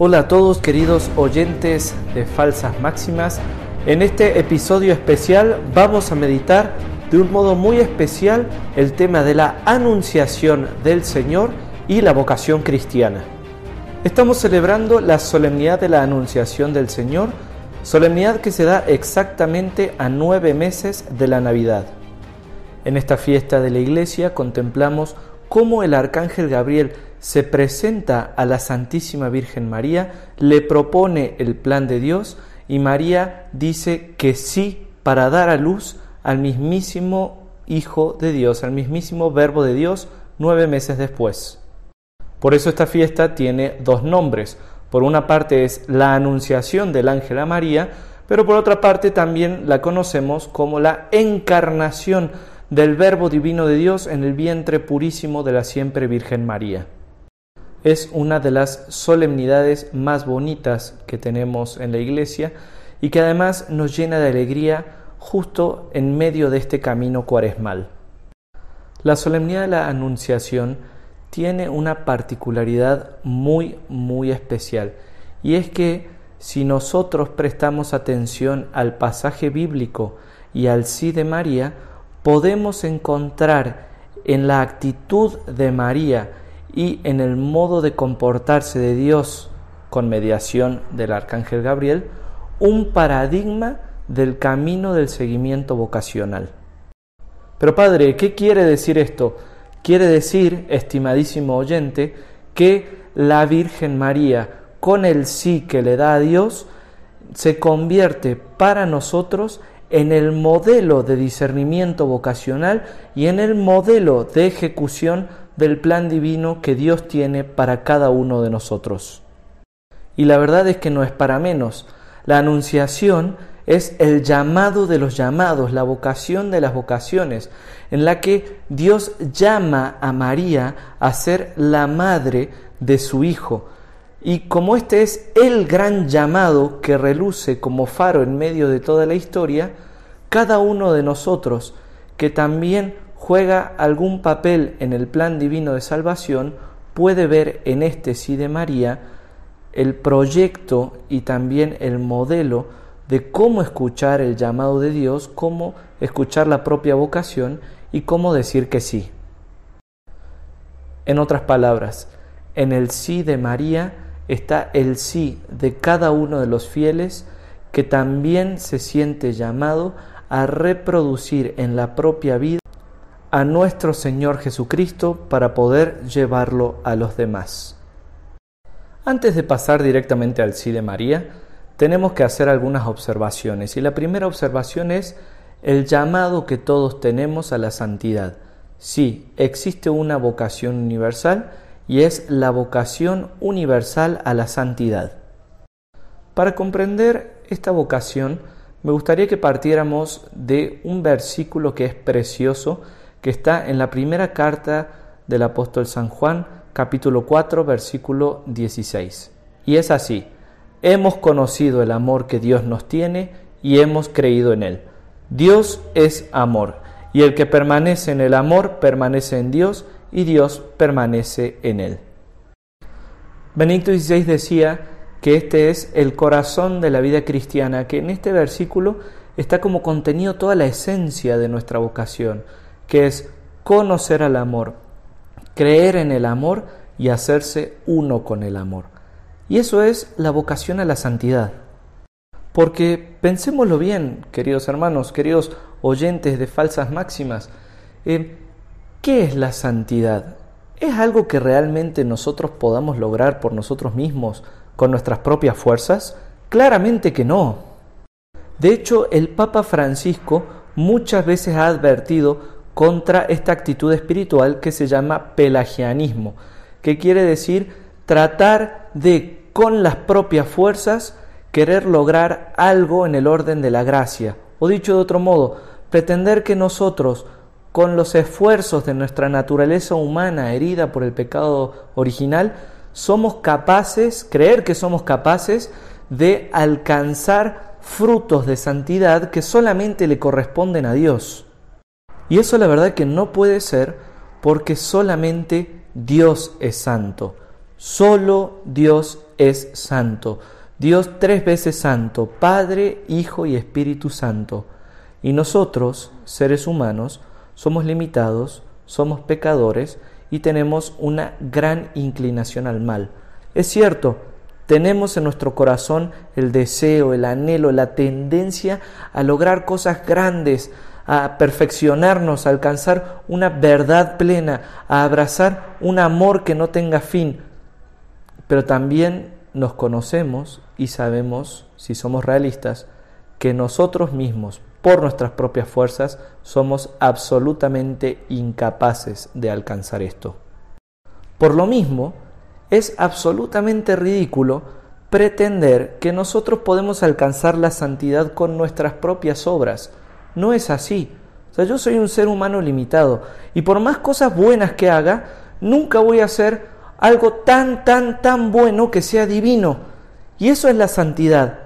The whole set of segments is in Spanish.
Hola a todos queridos oyentes de Falsas Máximas. En este episodio especial vamos a meditar de un modo muy especial el tema de la anunciación del Señor y la vocación cristiana. Estamos celebrando la solemnidad de la anunciación del Señor, solemnidad que se da exactamente a nueve meses de la Navidad. En esta fiesta de la iglesia contemplamos cómo el arcángel Gabriel se presenta a la Santísima Virgen María, le propone el plan de Dios y María dice que sí para dar a luz al mismísimo Hijo de Dios, al mismísimo Verbo de Dios, nueve meses después. Por eso esta fiesta tiene dos nombres. Por una parte es la Anunciación del ángel a María, pero por otra parte también la conocemos como la encarnación del Verbo Divino de Dios en el vientre purísimo de la siempre Virgen María. Es una de las solemnidades más bonitas que tenemos en la Iglesia y que además nos llena de alegría justo en medio de este camino cuaresmal. La solemnidad de la Anunciación tiene una particularidad muy, muy especial y es que si nosotros prestamos atención al pasaje bíblico y al sí de María, podemos encontrar en la actitud de María y en el modo de comportarse de Dios con mediación del arcángel Gabriel un paradigma del camino del seguimiento vocacional. Pero Padre, ¿qué quiere decir esto? Quiere decir, estimadísimo oyente, que la Virgen María, con el sí que le da a Dios, se convierte para nosotros en el modelo de discernimiento vocacional y en el modelo de ejecución del plan divino que Dios tiene para cada uno de nosotros. Y la verdad es que no es para menos. La anunciación es el llamado de los llamados, la vocación de las vocaciones, en la que Dios llama a María a ser la madre de su Hijo, y como este es el gran llamado que reluce como faro en medio de toda la historia, cada uno de nosotros que también juega algún papel en el plan divino de salvación puede ver en este sí de María el proyecto y también el modelo de cómo escuchar el llamado de Dios, cómo escuchar la propia vocación y cómo decir que sí. En otras palabras, en el sí de María está el sí de cada uno de los fieles que también se siente llamado a reproducir en la propia vida a nuestro Señor Jesucristo para poder llevarlo a los demás. Antes de pasar directamente al sí de María, tenemos que hacer algunas observaciones y la primera observación es el llamado que todos tenemos a la santidad. Sí, existe una vocación universal y es la vocación universal a la santidad. Para comprender esta vocación, me gustaría que partiéramos de un versículo que es precioso, que está en la primera carta del apóstol San Juan, capítulo 4, versículo 16. Y es así, hemos conocido el amor que Dios nos tiene y hemos creído en él. Dios es amor, y el que permanece en el amor permanece en Dios y Dios permanece en él. Benito XVI decía que este es el corazón de la vida cristiana, que en este versículo está como contenido toda la esencia de nuestra vocación, que es conocer al amor, creer en el amor y hacerse uno con el amor. Y eso es la vocación a la santidad. Porque pensémoslo bien, queridos hermanos, queridos oyentes de falsas máximas, eh, ¿Qué es la santidad? ¿Es algo que realmente nosotros podamos lograr por nosotros mismos con nuestras propias fuerzas? Claramente que no. De hecho, el Papa Francisco muchas veces ha advertido contra esta actitud espiritual que se llama pelagianismo, que quiere decir tratar de, con las propias fuerzas, querer lograr algo en el orden de la gracia. O dicho de otro modo, pretender que nosotros, con los esfuerzos de nuestra naturaleza humana herida por el pecado original, somos capaces, creer que somos capaces de alcanzar frutos de santidad que solamente le corresponden a Dios. Y eso la verdad que no puede ser porque solamente Dios es santo. Solo Dios es santo. Dios tres veces santo, Padre, Hijo y Espíritu Santo. Y nosotros, seres humanos, somos limitados, somos pecadores y tenemos una gran inclinación al mal. Es cierto, tenemos en nuestro corazón el deseo, el anhelo, la tendencia a lograr cosas grandes, a perfeccionarnos, a alcanzar una verdad plena, a abrazar un amor que no tenga fin. Pero también nos conocemos y sabemos, si somos realistas, que nosotros mismos, por nuestras propias fuerzas, somos absolutamente incapaces de alcanzar esto. Por lo mismo, es absolutamente ridículo pretender que nosotros podemos alcanzar la santidad con nuestras propias obras. No es así. O sea, yo soy un ser humano limitado y por más cosas buenas que haga, nunca voy a hacer algo tan, tan, tan bueno que sea divino. Y eso es la santidad.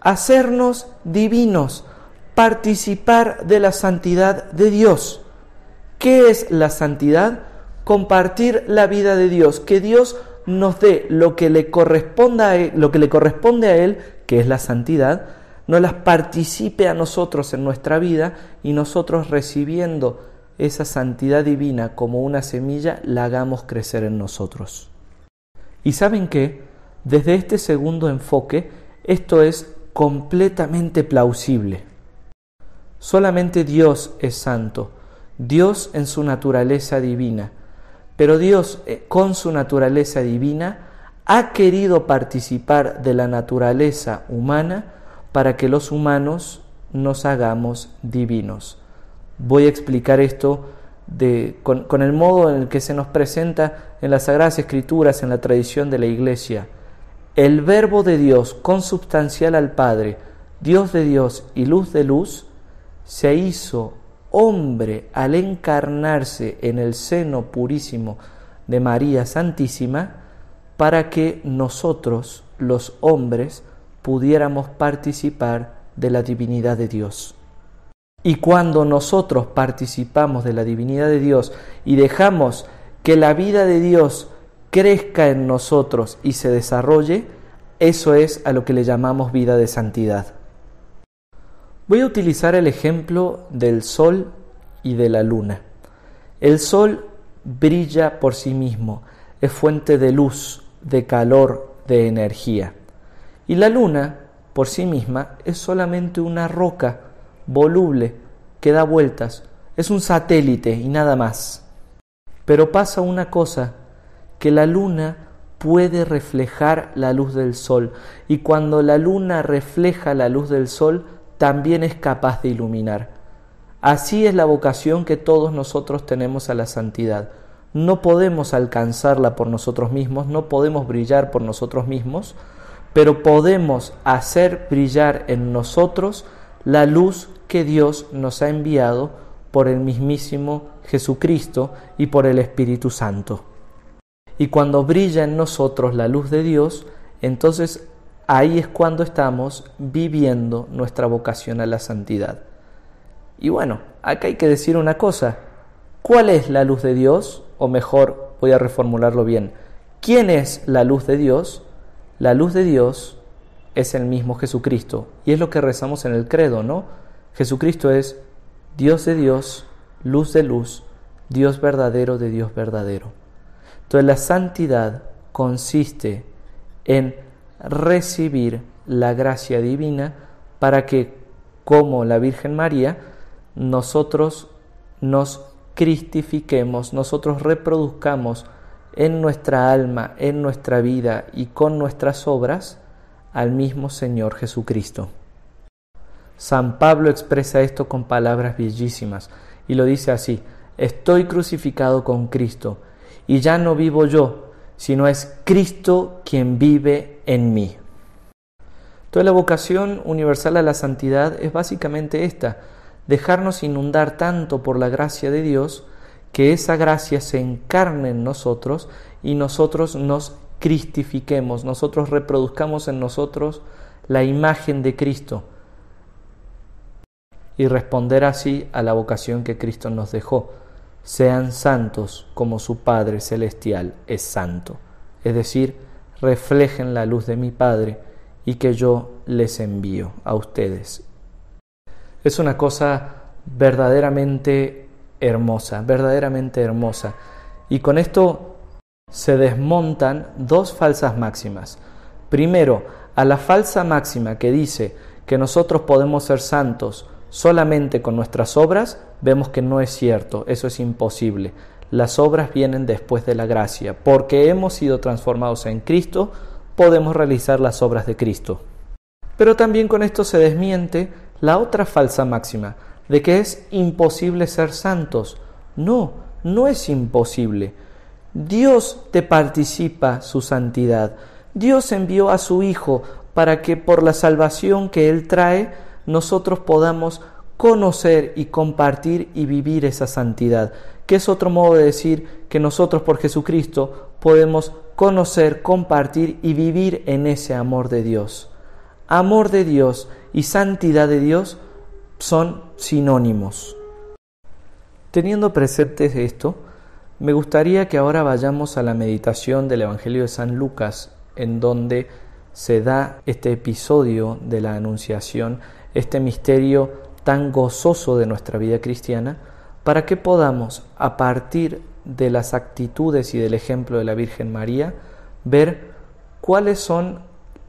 Hacernos divinos, participar de la santidad de Dios. ¿Qué es la santidad? Compartir la vida de Dios, que Dios nos dé lo que le corresponda a él, lo que le corresponde a él, que es la santidad, no las participe a nosotros en nuestra vida y nosotros recibiendo esa santidad divina como una semilla la hagamos crecer en nosotros. Y saben que desde este segundo enfoque esto es completamente plausible. Solamente Dios es santo, Dios en su naturaleza divina, pero Dios eh, con su naturaleza divina ha querido participar de la naturaleza humana para que los humanos nos hagamos divinos. Voy a explicar esto con, con, el modo en el que se nos presenta en las Sagradas Escrituras, en la tradición de la Iglesia. El Verbo de Dios, consubstancial al Padre, Dios de Dios y luz de luz, se hizo hombre al encarnarse en el seno purísimo de María Santísima, para que nosotros, los hombres, pudiéramos participar de la divinidad de Dios. Y cuando nosotros participamos de la divinidad de Dios y dejamos que la vida de Dios crezca en nosotros y se desarrolle, eso es a lo que le llamamos vida de santidad. Voy a utilizar el ejemplo del sol y de la luna. El sol brilla por sí mismo, es fuente de luz, de calor, de energía. Y la luna, por sí misma, es solamente una roca voluble que da vueltas, es un satélite y nada más. Pero pasa una cosa, que la luna puede reflejar la luz del sol y cuando la luna refleja la luz del sol, también es capaz de iluminar. Así es la vocación que todos nosotros tenemos a la santidad. No podemos alcanzarla por nosotros mismos, no podemos brillar por nosotros mismos, pero podemos hacer brillar en nosotros la luz que Dios nos ha enviado por el mismísimo Jesucristo y por el Espíritu Santo. Y cuando brilla en nosotros la luz de Dios, entonces ahí es cuando estamos viviendo nuestra vocación a la santidad. Y bueno, acá hay que decir una cosa. ¿Cuál es la luz de Dios? O mejor, voy a reformularlo bien. ¿Quién es la luz de Dios? La luz de Dios es el mismo Jesucristo. Y es lo que rezamos en el credo, ¿no? Jesucristo es Dios de Dios, luz de luz, Dios verdadero de Dios verdadero. Entonces la santidad consiste en recibir la gracia divina para que, como la Virgen María, nosotros nos cristifiquemos, nosotros reproduzcamos en nuestra alma, en nuestra vida y con nuestras obras al mismo Señor Jesucristo. San Pablo expresa esto con palabras bellísimas y lo dice así, estoy crucificado con Cristo y ya no vivo yo, sino es Cristo quien vive en mí. Toda la vocación universal a la santidad es básicamente esta, dejarnos inundar tanto por la gracia de Dios, que esa gracia se encarne en nosotros y nosotros nos cristifiquemos, nosotros reproduzcamos en nosotros la imagen de Cristo y responder así a la vocación que Cristo nos dejó. Sean santos como su Padre Celestial es santo. Es decir, reflejen la luz de mi Padre y que yo les envío a ustedes. Es una cosa verdaderamente hermosa, verdaderamente hermosa. Y con esto se desmontan dos falsas máximas. Primero, a la falsa máxima que dice que nosotros podemos ser santos solamente con nuestras obras, vemos que no es cierto, eso es imposible. Las obras vienen después de la gracia. Porque hemos sido transformados en Cristo, podemos realizar las obras de Cristo. Pero también con esto se desmiente la otra falsa máxima, de que es imposible ser santos. No, no es imposible. Dios te participa su santidad. Dios envió a su Hijo para que por la salvación que Él trae, nosotros podamos conocer y compartir y vivir esa santidad, que es otro modo de decir que nosotros por Jesucristo podemos conocer, compartir y vivir en ese amor de Dios. Amor de Dios y santidad de Dios son sinónimos. Teniendo presente esto, me gustaría que ahora vayamos a la meditación del Evangelio de San Lucas, en donde se da este episodio de la Anunciación, este misterio tan gozoso de nuestra vida cristiana, para que podamos, a partir de las actitudes y del ejemplo de la Virgen María, ver cuáles son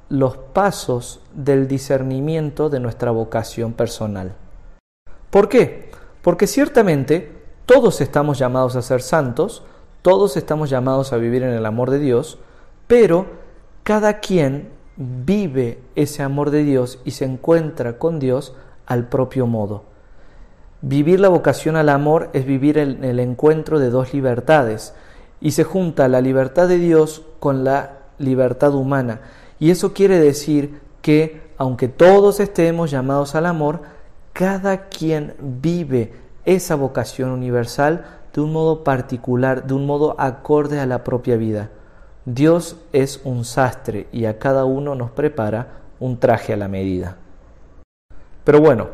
los pasos del discernimiento de nuestra vocación personal. ¿Por qué? Porque ciertamente todos estamos llamados a ser santos, todos estamos llamados a vivir en el amor de Dios, pero cada quien vive ese amor de Dios y se encuentra con Dios al propio modo. Vivir la vocación al amor es vivir en el encuentro de dos libertades y se junta la libertad de Dios con la libertad humana. Y eso quiere decir que aunque todos estemos llamados al amor, cada quien vive esa vocación universal de un modo particular, de un modo acorde a la propia vida. Dios es un sastre y a cada uno nos prepara un traje a la medida. Pero bueno,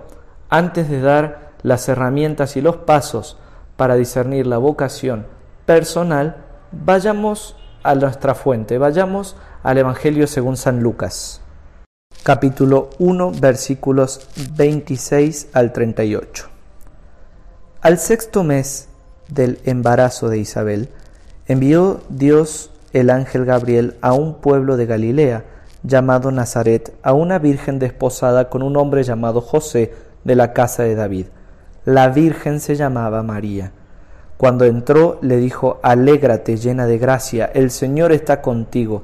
antes de dar las herramientas y los pasos para discernir la vocación personal, vayamos a nuestra fuente, vayamos al Evangelio según San Lucas capítulo 1, versículos 26 al 38. Al sexto mes del embarazo de Isabel, envió Dios el ángel Gabriel a un pueblo de Galilea llamado Nazaret, a una virgen desposada con un hombre llamado José de la casa de David. La virgen se llamaba María. Cuando entró le dijo, Alégrate llena de gracia, el Señor está contigo.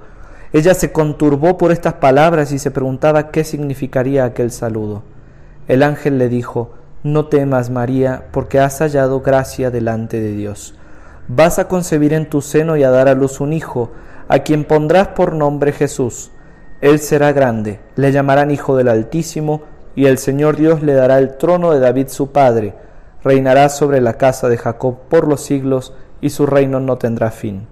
Ella se conturbó por estas palabras y se preguntaba qué significaría aquel saludo. El ángel le dijo, No temas, María, porque has hallado gracia delante de Dios. Vas a concebir en tu seno y a dar a luz un hijo, a quien pondrás por nombre Jesús. Él será grande, le llamarán Hijo del Altísimo, y el Señor Dios le dará el trono de David su padre. Reinará sobre la casa de Jacob por los siglos, y su reino no tendrá fin.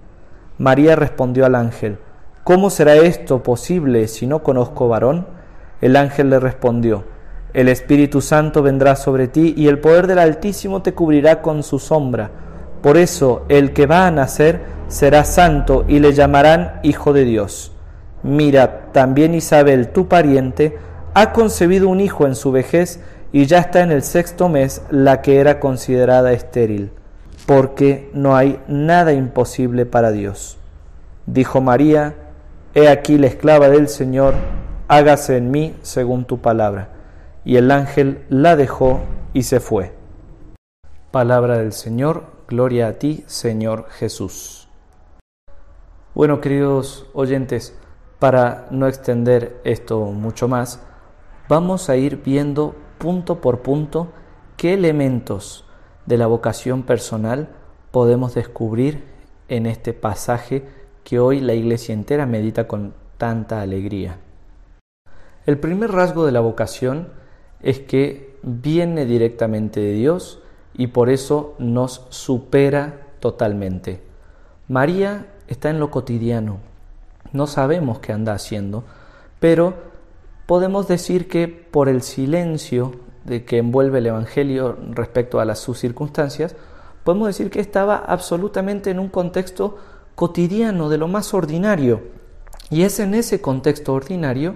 María respondió al ángel, ¿Cómo será esto posible si no conozco varón? El ángel le respondió, El Espíritu Santo vendrá sobre ti y el poder del Altísimo te cubrirá con su sombra. Por eso el que va a nacer será santo y le llamarán Hijo de Dios. Mira, también Isabel, tu pariente, ha concebido un hijo en su vejez y ya está en el sexto mes la que era considerada estéril, porque no hay nada imposible para Dios. Dijo María, He aquí la esclava del Señor, hágase en mí según tu palabra. Y el ángel la dejó y se fue. Palabra del Señor, gloria a ti, Señor Jesús. Bueno, queridos oyentes, para no extender esto mucho más, vamos a ir viendo punto por punto qué elementos de la vocación personal podemos descubrir en este pasaje que hoy la iglesia entera medita con tanta alegría. El primer rasgo de la vocación es que viene directamente de Dios y por eso nos supera totalmente. María está en lo cotidiano, no sabemos qué anda haciendo, pero podemos decir que por el silencio de que envuelve el Evangelio respecto a las, sus circunstancias, podemos decir que estaba absolutamente en un contexto cotidiano, de lo más ordinario. Y es en ese contexto ordinario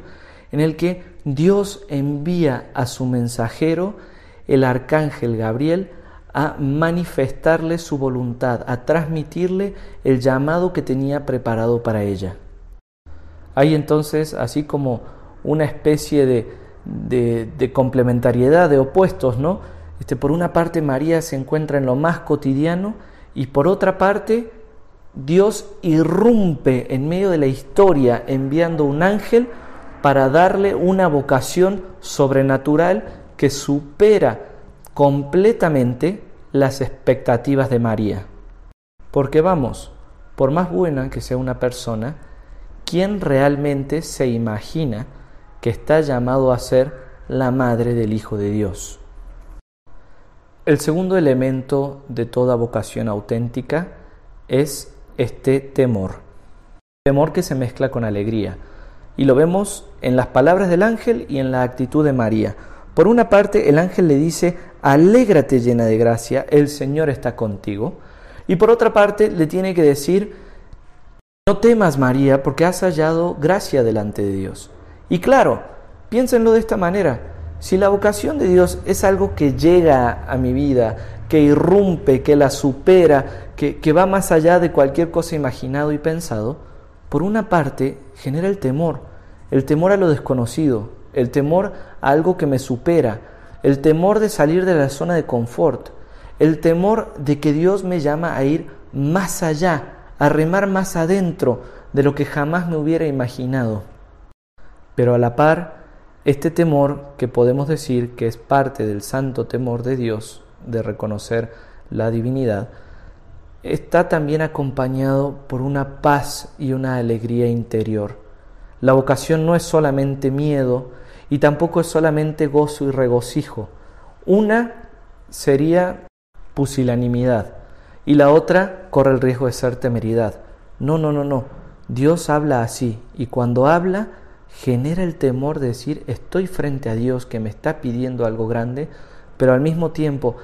en el que Dios envía a su mensajero, el arcángel Gabriel, a manifestarle su voluntad, a transmitirle el llamado que tenía preparado para ella. Hay entonces así como una especie de, de, complementariedad, de opuestos, ¿no? Este, por una parte María se encuentra en lo más cotidiano y por otra parte Dios irrumpe en medio de la historia enviando un ángel para darle una vocación sobrenatural que supera completamente las expectativas de María. Porque vamos, por más buena que sea una persona, ¿quién realmente se imagina que está llamado a ser la madre del Hijo de Dios? El segundo elemento de toda vocación auténtica es este temor. Temor que se mezcla con alegría. Y lo vemos en las palabras del ángel y en la actitud de María. Por una parte, el ángel le dice, alégrate llena de gracia, el Señor está contigo. Y por otra parte, le tiene que decir, no temas María, porque has hallado gracia delante de Dios. Y claro, piénsenlo de esta manera, si la vocación de Dios es algo que llega a mi vida, que irrumpe, que la supera, que, va más allá de cualquier cosa imaginado y pensado, por una parte genera el temor, el temor a lo desconocido, el temor a algo que me supera, el temor de salir de la zona de confort, el temor de que Dios me llama a ir más allá, a remar más adentro de lo que jamás me hubiera imaginado. Pero a la par, este temor, que podemos decir que es parte del santo temor de Dios, de reconocer la divinidad, está también acompañado por una paz y una alegría interior. La vocación no es solamente miedo, y tampoco es solamente gozo y regocijo. Una sería pusilanimidad y la otra corre el riesgo de ser temeridad. No, no, no, no. Dios habla así y cuando habla genera el temor de decir estoy frente a Dios que me está pidiendo algo grande, pero al mismo tiempo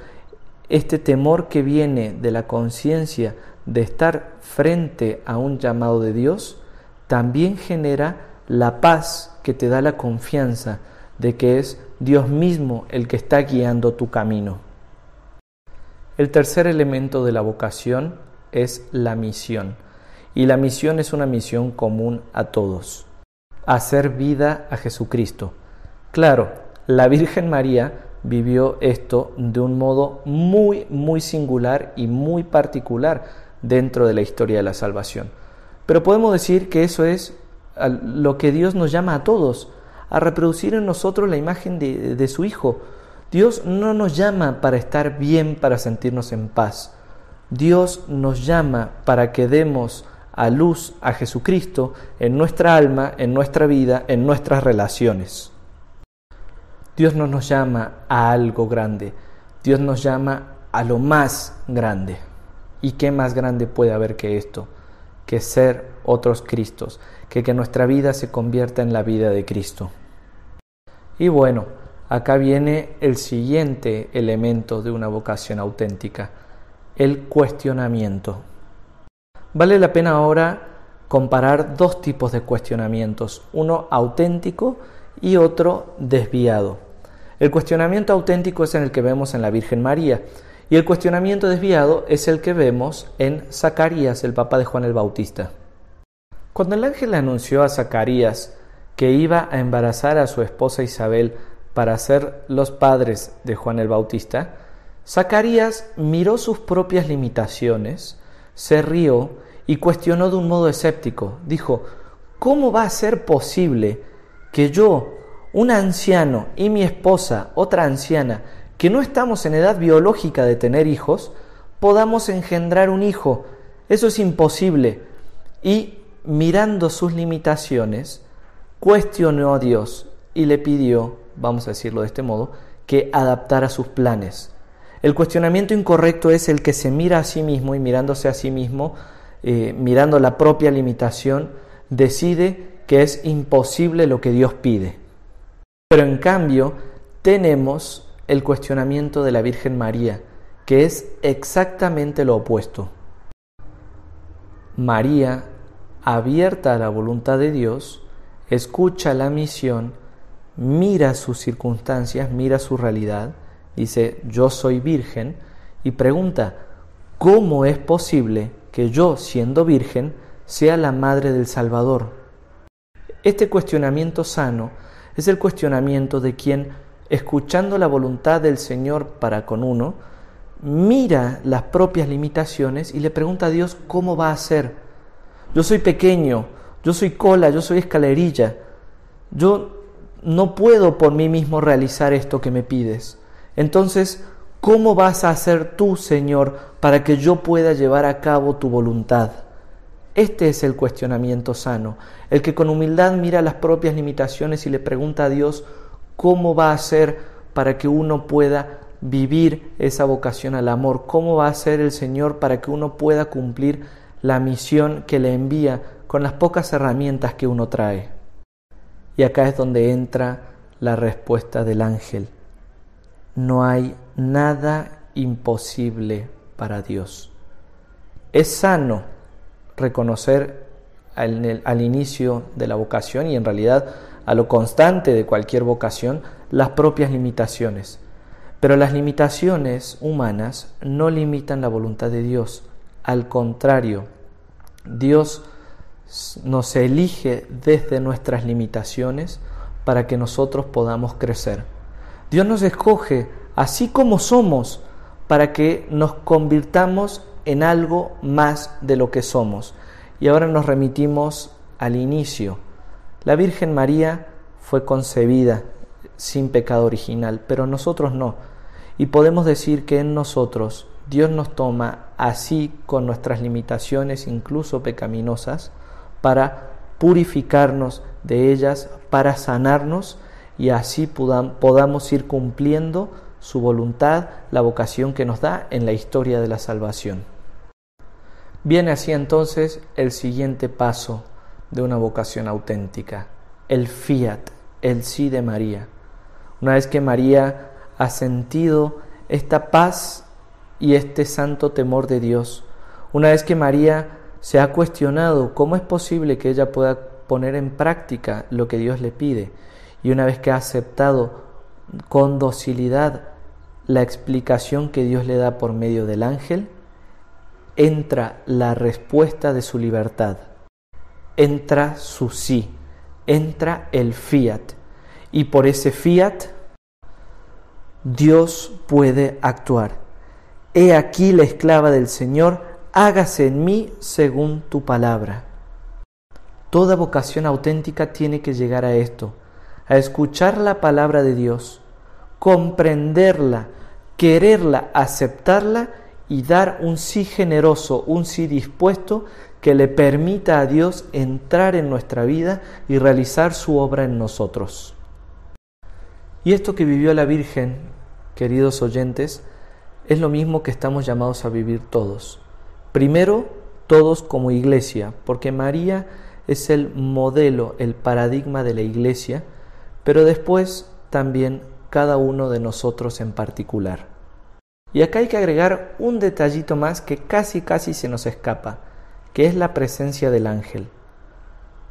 este temor que viene de la conciencia de estar frente a un llamado de Dios también genera la paz que te da la confianza de que es Dios mismo el que está guiando tu camino. El tercer elemento de la vocación es la misión. Y la misión es una misión común a todos. Hacer vida a Jesucristo. Claro, la Virgen María vivió esto de un modo muy, muy singular y muy particular dentro de la historia de la salvación. Pero podemos decir que eso es lo que Dios nos llama a todos, a reproducir en nosotros la imagen de, de su Hijo. Dios no nos llama para estar bien, para sentirnos en paz. Dios nos llama para que demos a luz a Jesucristo en nuestra alma, en nuestra vida, en nuestras relaciones. Dios no nos llama a algo grande, Dios nos llama a lo más grande. ¿Y qué más grande puede haber que esto? Que ser otros Cristos, que que nuestra vida se convierta en la vida de Cristo. Y bueno, acá viene el siguiente elemento de una vocación auténtica, el cuestionamiento. Vale la pena ahora comparar dos tipos de cuestionamientos, uno auténtico y otro desviado. El cuestionamiento auténtico es en el que vemos en la Virgen María y el cuestionamiento desviado es el que vemos en Zacarías, el papá de Juan el Bautista. Cuando el ángel anunció a Zacarías que iba a embarazar a su esposa Isabel para ser los padres de Juan el Bautista, Zacarías miró sus propias limitaciones, se rió y cuestionó de un modo escéptico. Dijo, ¿cómo va a ser posible que yo, un anciano, y mi esposa, otra anciana, que no estamos en edad biológica de tener hijos, podamos engendrar un hijo? Eso es imposible. Y mirando sus limitaciones, cuestionó a Dios y le pidió, vamos a decirlo de este modo, que adaptara sus planes. El cuestionamiento incorrecto es el que se mira a sí mismo y mirándose a sí mismo, eh, mirando la propia limitación, decide que es imposible lo que Dios pide. Pero en cambio tenemos el cuestionamiento de la Virgen María, que es exactamente lo opuesto. María abierta a la voluntad de Dios, escucha la misión, mira sus circunstancias, mira su realidad, dice, yo soy virgen, y pregunta, ¿cómo es posible que yo, siendo virgen, sea la madre del Salvador? Este cuestionamiento sano es el cuestionamiento de quien, escuchando la voluntad del Señor para con uno, mira las propias limitaciones y le pregunta a Dios cómo va a ser. Yo soy pequeño, yo soy cola, yo soy escalerilla, yo no puedo por mí mismo realizar esto que me pides. Entonces, ¿cómo vas a hacer tú, Señor, para que yo pueda llevar a cabo tu voluntad? Este es el cuestionamiento sano, el que con humildad mira las propias limitaciones y le pregunta a Dios cómo va a hacer para que uno pueda vivir esa vocación al amor, cómo va a ser el Señor para que uno pueda cumplir la misión que le envía con las pocas herramientas que uno trae. Y acá es donde entra la respuesta del ángel. No hay nada imposible para Dios. Es sano reconocer al, inicio de la vocación y en realidad a lo constante de cualquier vocación las propias limitaciones. Pero las limitaciones humanas no limitan la voluntad de Dios. Al contrario, Dios nos elige desde nuestras limitaciones para que nosotros podamos crecer. Dios nos escoge así como somos para que nos convirtamos en algo más de lo que somos. Y ahora nos remitimos al inicio. La Virgen María fue concebida sin pecado original, pero nosotros no. Y podemos decir que en nosotros Dios nos toma así con nuestras limitaciones, incluso pecaminosas, para purificarnos de ellas, para sanarnos y así podamos ir cumpliendo su voluntad, la vocación que nos da en la historia de la salvación. Viene así entonces el siguiente paso de una vocación auténtica, el fiat, el sí de María. Una vez que María ha sentido esta paz y este santo temor de Dios, una vez que María se ha cuestionado cómo es posible que ella pueda poner en práctica lo que Dios le pide, y una vez que ha aceptado con docilidad la explicación que Dios le da por medio del ángel, entra la respuesta de su libertad, entra su sí, entra el fiat, y por ese fiat Dios puede actuar. He aquí la esclava del Señor, hágase en mí según tu palabra. Toda vocación auténtica tiene que llegar a esto, a escuchar la palabra de Dios, comprenderla, quererla, aceptarla y dar un sí generoso, un sí dispuesto que le permita a Dios entrar en nuestra vida y realizar su obra en nosotros. Y esto que vivió la Virgen, queridos oyentes, es lo mismo que estamos llamados a vivir todos. Primero, todos como iglesia, porque María es el modelo, el paradigma de la iglesia, pero después también cada uno de nosotros en particular. Y acá hay que agregar un detallito más que casi casi se nos escapa, que es la presencia del ángel.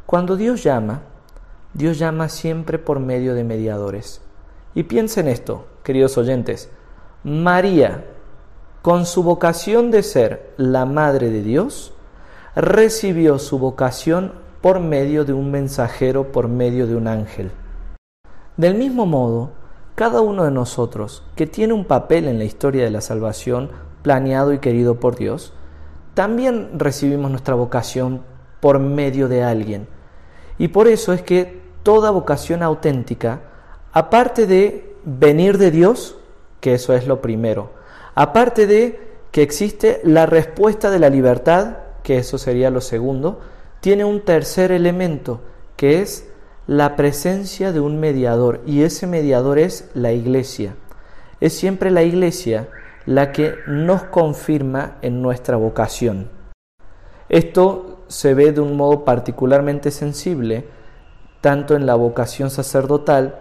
Cuando Dios llama, Dios llama siempre por medio de mediadores. Y piensen esto, queridos oyentes, María, con su vocación de ser la Madre de Dios, recibió su vocación por medio de un mensajero, por medio de un ángel. Del mismo modo, cada uno de nosotros que tiene un papel en la historia de la salvación, planeado y querido por Dios, también recibimos nuestra vocación por medio de alguien. Y por eso es que toda vocación auténtica, aparte de venir de Dios, que eso es lo primero, Aparte de que existe la respuesta de la libertad, que eso sería lo segundo, tiene un tercer elemento, que es la presencia de un mediador, y ese mediador es la iglesia. Es siempre la iglesia la que nos confirma en nuestra vocación. Esto se ve de un modo particularmente sensible, tanto en la vocación sacerdotal,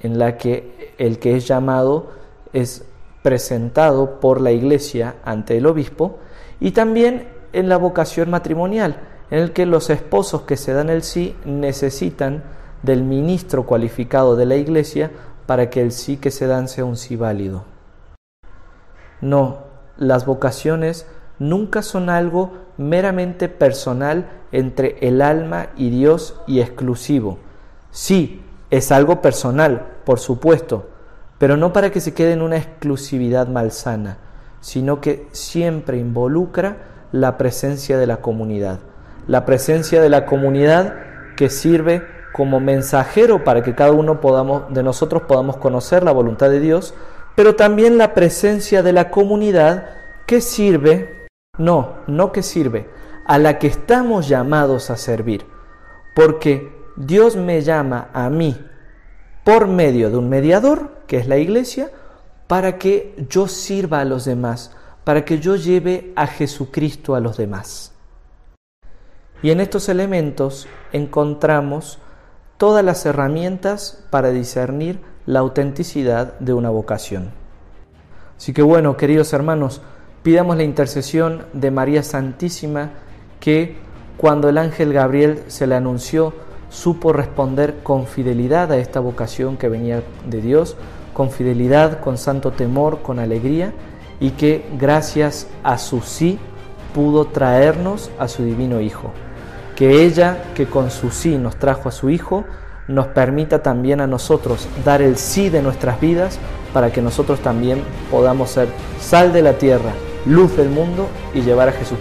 en la que el que es llamado es presentado por la iglesia ante el obispo y también en la vocación matrimonial, en el que los esposos que se dan el sí necesitan del ministro cualificado de la iglesia para que el sí que se dan sea un sí válido. No, las vocaciones nunca son algo meramente personal entre el alma y Dios y exclusivo. Sí, es algo personal, por supuesto, pero no para que se quede en una exclusividad malsana, sino que siempre involucra la presencia de la comunidad. La presencia de la comunidad que sirve como mensajero para que cada uno podamos, de nosotros podamos conocer la voluntad de Dios, pero también la presencia de la comunidad que sirve, no, no que sirve, a la que estamos llamados a servir. Porque Dios me llama a mí por medio de un mediador, que es la iglesia, para que yo sirva a los demás, para que yo lleve a Jesucristo a los demás. Y en estos elementos encontramos todas las herramientas para discernir la autenticidad de una vocación. Así que bueno, queridos hermanos, pidamos la intercesión de María Santísima que cuando el ángel Gabriel se le anunció, supo responder con fidelidad a esta vocación que venía de Dios, con fidelidad, con santo temor, con alegría, y que gracias a su sí pudo traernos a su divino Hijo. Que ella, que con su sí nos trajo a su Hijo, nos permita también a nosotros dar el sí de nuestras vidas para que nosotros también podamos ser sal de la tierra, luz del mundo y llevar a Jesús.